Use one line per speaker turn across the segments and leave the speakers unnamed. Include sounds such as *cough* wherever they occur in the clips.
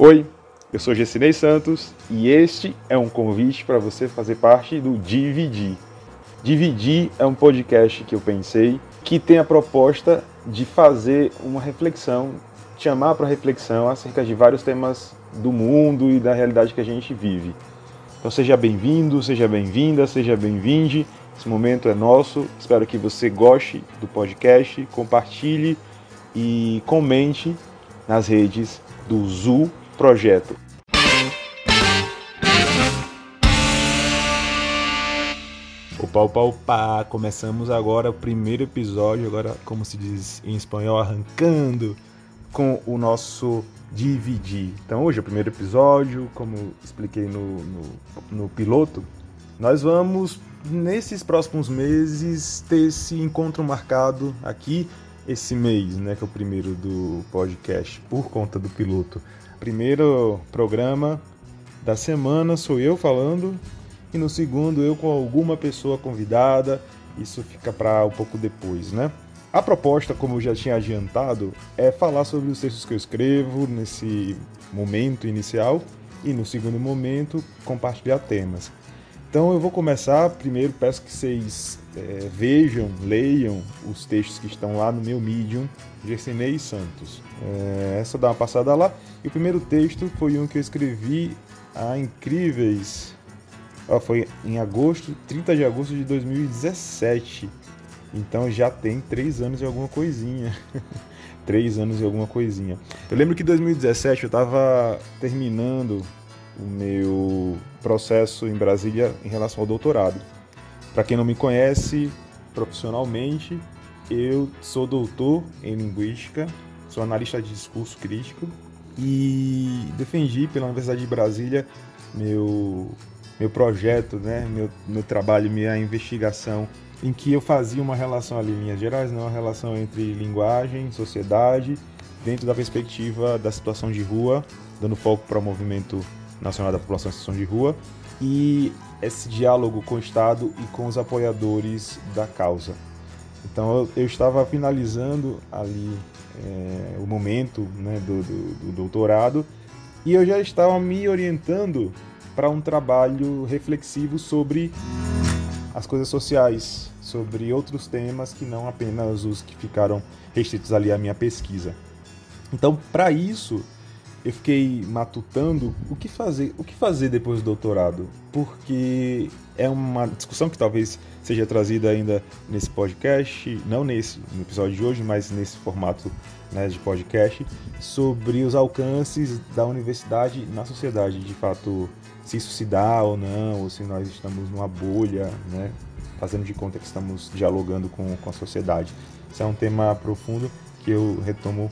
Oi, eu sou Gessinei Santos e este é um convite para você fazer parte do Dividir. Dividir é um podcast que eu pensei que tem a proposta de fazer uma reflexão, chamar para reflexão acerca de vários temas do mundo e da realidade que a gente vive. Então seja bem-vindo, seja bem-vinda, seja bem-vinde. Esse momento é nosso. Espero que você goste do podcast, compartilhe e comente nas redes do Zu projeto. Opa, opa, opa! Começamos agora o primeiro episódio, agora, como se diz em espanhol, arrancando com o nosso DVD. Então, hoje é o primeiro episódio, como expliquei no, no, no piloto, nós vamos, nesses próximos meses, ter esse encontro marcado aqui, esse mês, né, que é o primeiro do podcast, por conta do piloto. Primeiro programa da semana sou eu falando e no segundo eu com alguma pessoa convidada. Isso fica para um pouco depois, né? A proposta, como eu já tinha adiantado, é falar sobre os textos que eu escrevo nesse momento inicial e no segundo momento compartilhar temas. Então eu vou começar. Primeiro peço que vocês é, vejam, leiam os textos que estão lá no meu Medium, Gersinei Santos. É, é só dar uma passada lá. E o primeiro texto foi um que eu escrevi há incríveis. Ó, foi em agosto, 30 de agosto de 2017. Então já tem três anos e alguma coisinha. *laughs* três anos e alguma coisinha. Eu lembro que em 2017 eu estava terminando o meu processo em Brasília em relação ao doutorado. Para quem não me conhece profissionalmente, eu sou doutor em linguística, sou analista de discurso crítico e defendi pela Universidade de Brasília meu meu projeto, né, meu, meu trabalho, minha investigação, em que eu fazia uma relação ali em linhas gerais, não uma relação entre linguagem, sociedade, dentro da perspectiva da situação de rua, dando foco para o movimento Nacional da População em Situação de Rua e esse diálogo com o Estado e com os apoiadores da causa. Então eu, eu estava finalizando ali é, o momento né, do, do, do doutorado e eu já estava me orientando para um trabalho reflexivo sobre as coisas sociais, sobre outros temas que não apenas os que ficaram restritos ali à minha pesquisa. Então, para isso, eu fiquei matutando o que fazer, o que fazer depois do doutorado, porque é uma discussão que talvez seja trazida ainda nesse podcast, não nesse no episódio de hoje, mas nesse formato né, de podcast, sobre os alcances da universidade na sociedade, de fato, se isso se dá ou não, ou se nós estamos numa bolha, né, fazendo de conta que estamos dialogando com, com a sociedade. Isso é um tema profundo que eu retomo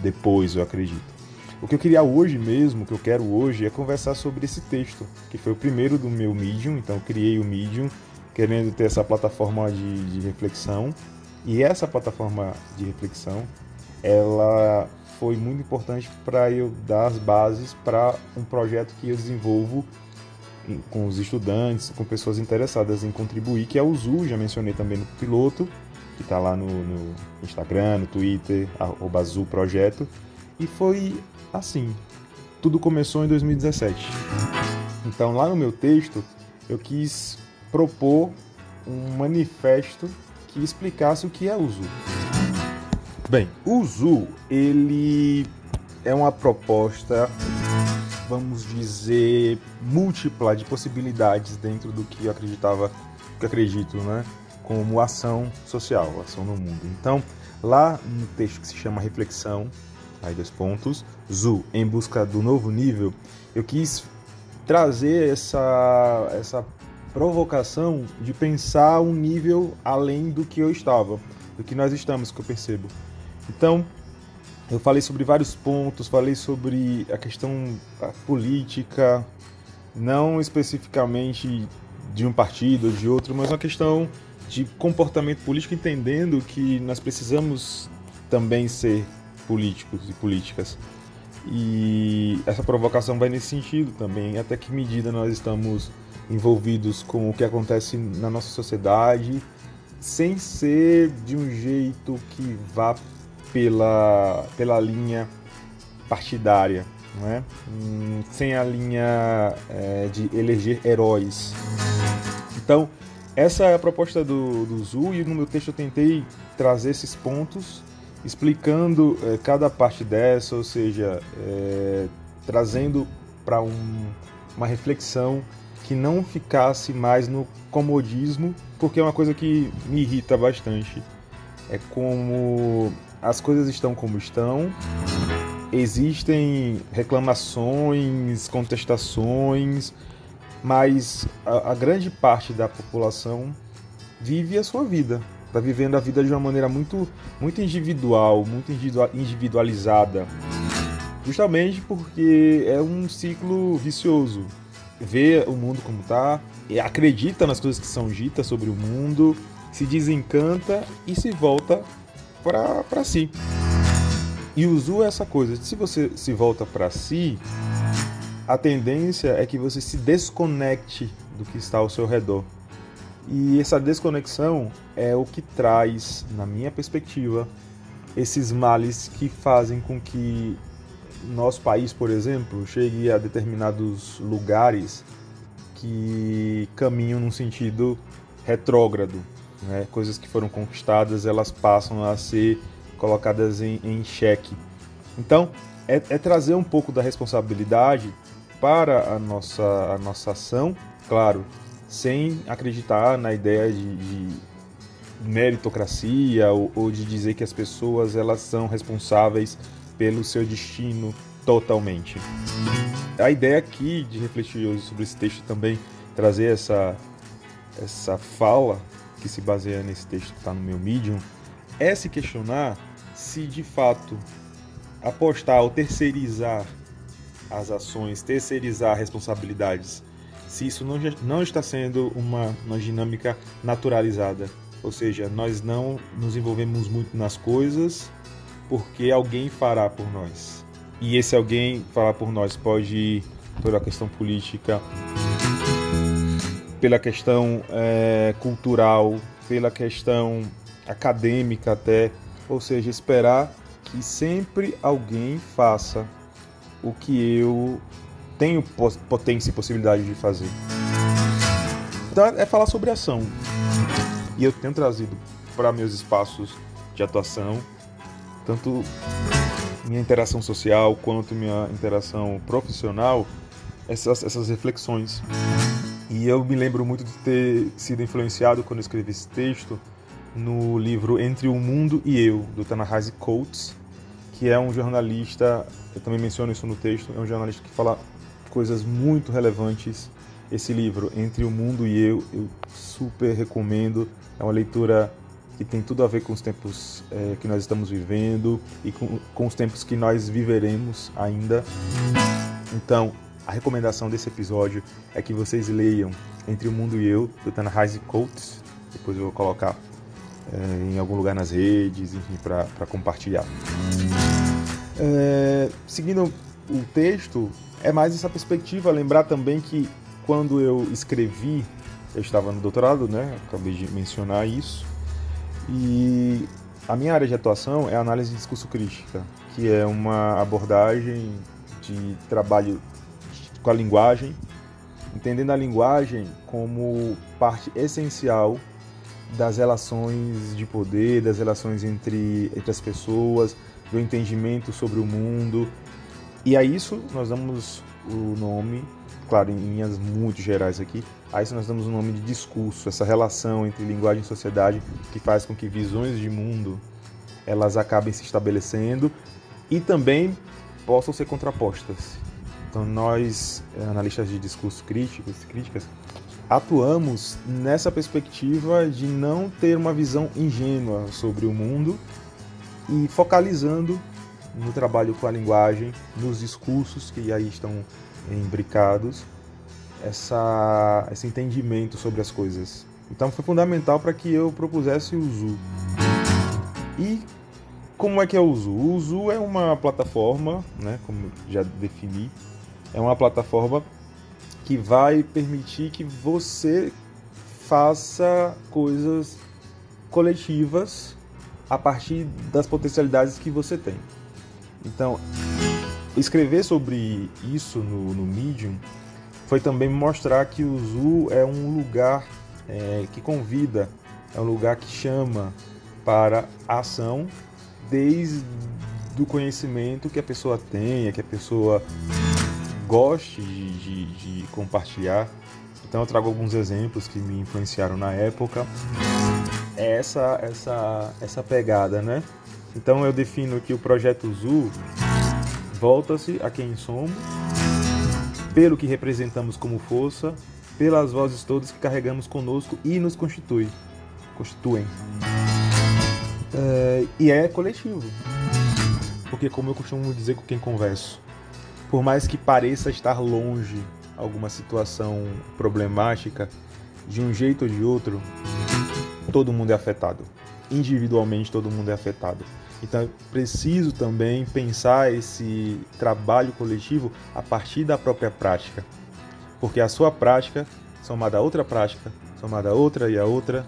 depois, eu acredito. O que eu queria hoje mesmo, o que eu quero hoje, é conversar sobre esse texto, que foi o primeiro do meu Medium, então eu criei o Medium querendo ter essa plataforma de, de reflexão. E essa plataforma de reflexão, ela foi muito importante para eu dar as bases para um projeto que eu desenvolvo com os estudantes, com pessoas interessadas em contribuir, que é o ZU, já mencionei também no piloto, que está lá no, no, Instagram, no Twitter, arroba ZU Projeto. E foi assim. Tudo começou em 2017. Então, lá no meu texto, eu quis propor um manifesto que explicasse o que é o ZU. Bem, o ZU, ele é uma proposta, vamos dizer, múltipla de possibilidades dentro do que eu acreditava, que eu acredito, né, como ação social, ação no mundo. Então, lá no texto que se chama Reflexão, aí dois pontos, Zu, em busca do novo nível, eu quis trazer essa, essa provocação de pensar um nível além do que eu estava, do que nós estamos, que eu percebo. Então, eu falei sobre vários pontos, falei sobre a questão política, não especificamente de um partido ou de outro, mas uma questão de comportamento político, entendendo que nós precisamos também ser políticos e políticas. E essa provocação vai nesse sentido também, até que medida nós estamos envolvidos com o que acontece na nossa sociedade, sem ser de um jeito que vá pela, pela linha partidária. não é? Hum, sem a linha é, de eleger heróis. Então, essa é a proposta do, do Zu e no meu texto eu tentei trazer esses pontos, explicando é, cada parte dessa, ou seja, é, trazendo para um, uma reflexão que não ficasse mais no comodismo, porque é uma coisa que me irrita bastante. É como as coisas estão como estão, existem reclamações, contestações, mas a, a grande parte da população vive a sua vida, está vivendo a vida de uma maneira muito, muito individual, muito individualizada, justamente porque é um ciclo vicioso vê o mundo como tá, acredita nas coisas que são ditas sobre o mundo, se desencanta e se volta para si. E o Zu é essa coisa, se você se volta para si, a tendência é que você se desconecte do que está ao seu redor. E essa desconexão é o que traz, na minha perspectiva, esses males que fazem com que nosso país, por exemplo, chegue a determinados lugares que caminham num sentido retrógrado. Né? Coisas que foram conquistadas, elas passam a ser colocadas em, em xeque. Então, é, é, trazer um pouco da responsabilidade para a nossa, a nossa ação, claro, sem acreditar na ideia de, de meritocracia ou, ou, de dizer que as pessoas elas são responsáveis pelo seu destino totalmente. A ideia aqui de refletir hoje sobre esse texto também trazer essa essa fala que se baseia nesse texto que está no meu Medium é se questionar se de fato apostar ou terceirizar as ações, terceirizar responsabilidades, se isso não, não está sendo uma, uma dinâmica naturalizada. Ou seja, nós não nos envolvemos muito nas coisas porque alguém fará por nós. E esse alguém fará por nós pode ir pela questão política, pela questão é, cultural, pela questão acadêmica até, ou seja, esperar que sempre alguém faça o que eu tenho potência e possibilidade de fazer. Então é falar sobre ação. E eu tenho trazido para meus espaços de atuação tanto minha interação social quanto minha interação profissional, essas, essas reflexões. E eu me lembro muito de ter sido influenciado quando escrevi esse texto no livro Entre o Mundo e Eu, do Tanahasi Coates, que é um jornalista, eu também menciono isso no texto, é um jornalista que fala coisas muito relevantes. Esse livro, Entre o Mundo e Eu, eu super recomendo. É uma leitura que tem tudo a ver com os tempos é, que nós estamos vivendo e com, com os tempos que nós viveremos ainda. Então, a recomendação desse episódio é que vocês leiam Entre o Mundo e Eu, do Tanahasi Coates. Depois eu vou colocar é, em algum lugar nas redes, enfim, para compartilhar. É, seguindo o texto, é mais essa perspectiva. Lembrar também que quando eu escrevi, eu estava no doutorado, né? Acabei de mencionar isso. E a minha área de atuação é análise de discurso crítica, que é uma abordagem de trabalho com a linguagem, entendendo a linguagem como parte essencial das relações de poder, das relações entre, entre as pessoas, do entendimento sobre o mundo. E a isso nós damos o nome claro, em linhas muito gerais aqui, a isso nós damos o nome de discurso, essa relação entre linguagem e sociedade que faz com que visões de mundo elas acabem se estabelecendo e também possam ser contrapostas. Então nós, eh, analistas de discurso críticos, críticas, atuamos nessa perspectiva de não ter uma visão ingênua sobre o mundo e focalizando no trabalho com a linguagem, nos discursos que aí estão imbricados essa, esse entendimento sobre as coisas. Então foi fundamental para que eu propusesse o Zu. E como é que é o Zu? O Zu é uma plataforma, né, como já defini, é uma plataforma que vai permitir que você faça coisas coletivas a partir das potencialidades que você tem. Então, escrever sobre isso no, no Medium foi também mostrar que o Zoo é um lugar é, que convida, é um lugar que chama para a ação desde o conhecimento que a pessoa tenha, que a pessoa goste de, de, de compartilhar. Então eu trago alguns exemplos que me influenciaram na época. É essa, essa, essa pegada, né? Então eu defino que o projeto Zoo volta-se a quem somos, pelo que representamos como força, pelas vozes todas que carregamos conosco e nos constitui, constituem. É, e é coletivo. Porque como eu costumo dizer com quem converso, por mais que pareça estar longe alguma situação problemática, de um jeito ou de outro, todo mundo é afetado. Individualmente todo mundo é afetado. Então é preciso também pensar esse trabalho coletivo a partir da própria prática. Porque a sua prática, somada a outra prática, somada a outra e a outra,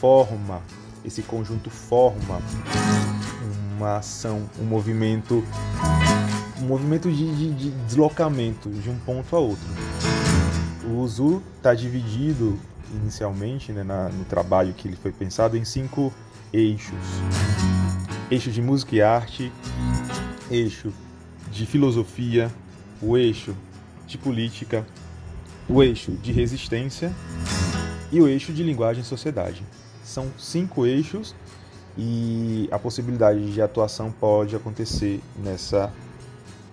forma, esse conjunto forma uma ação, um movimento, um movimento de, de, de deslocamento de um ponto a outro. O Uzu está dividido inicialmente né, na, no trabalho que ele foi pensado em cinco eixos: eixo de música e arte, eixo de filosofia, o eixo de política, o eixo de resistência e o eixo de linguagem e sociedade. São cinco eixos e a possibilidade de atuação pode acontecer nessa,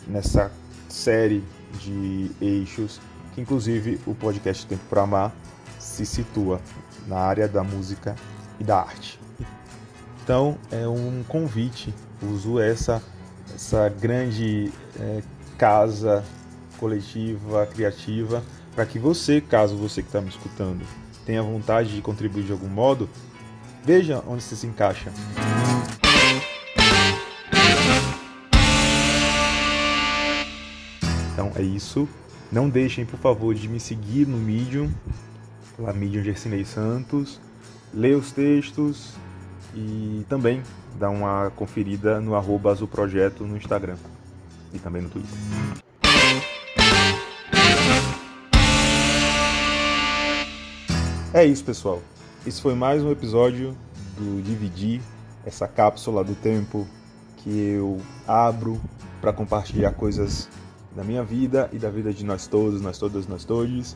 nessa série de eixos que inclusive o podcast Tempo para Amar se situa na área da música e da arte. Então é um convite, uso essa, essa grande é, casa coletiva, criativa, para que você, caso você que está me escutando, tenha vontade de contribuir de algum modo, Veja onde você se encaixa. Então é isso. Não deixem, por favor, de me seguir no Medium, lá Medium Gersinei Santos. Leia os textos e também dá uma conferida no arroba Azul Projeto no Instagram e também no Twitter. É isso, pessoal. Esse foi mais um episódio do Dividir, essa cápsula do tempo que eu abro para compartilhar coisas da minha vida e da vida de nós todos, nós todas, nós todos.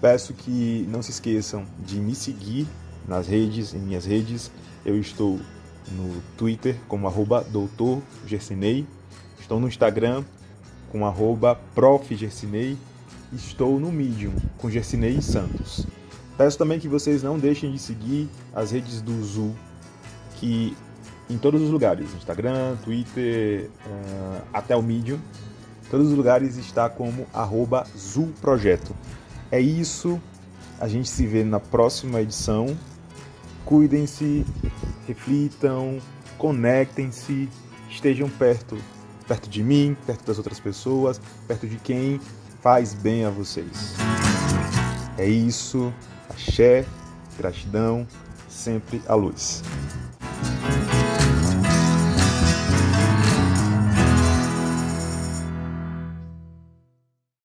Peço que não se esqueçam de me seguir nas redes, em minhas redes. Eu estou no Twitter como arroba doutor Gersinei, estou no Instagram com arroba prof. Gersinei, estou no Medium com Gersinei Santos. Peço também que vocês não deixem de seguir as redes do Zu, que em todos os lugares, Instagram, Twitter, uh, até o Medium, todos os lugares está como arroba Zuprojeto. É isso, a gente se vê na próxima edição. Cuidem-se, reflitam, conectem-se, estejam perto, perto de mim, perto das outras pessoas, perto de quem faz bem a vocês. É isso. Axé, gratidão, sempre a luz.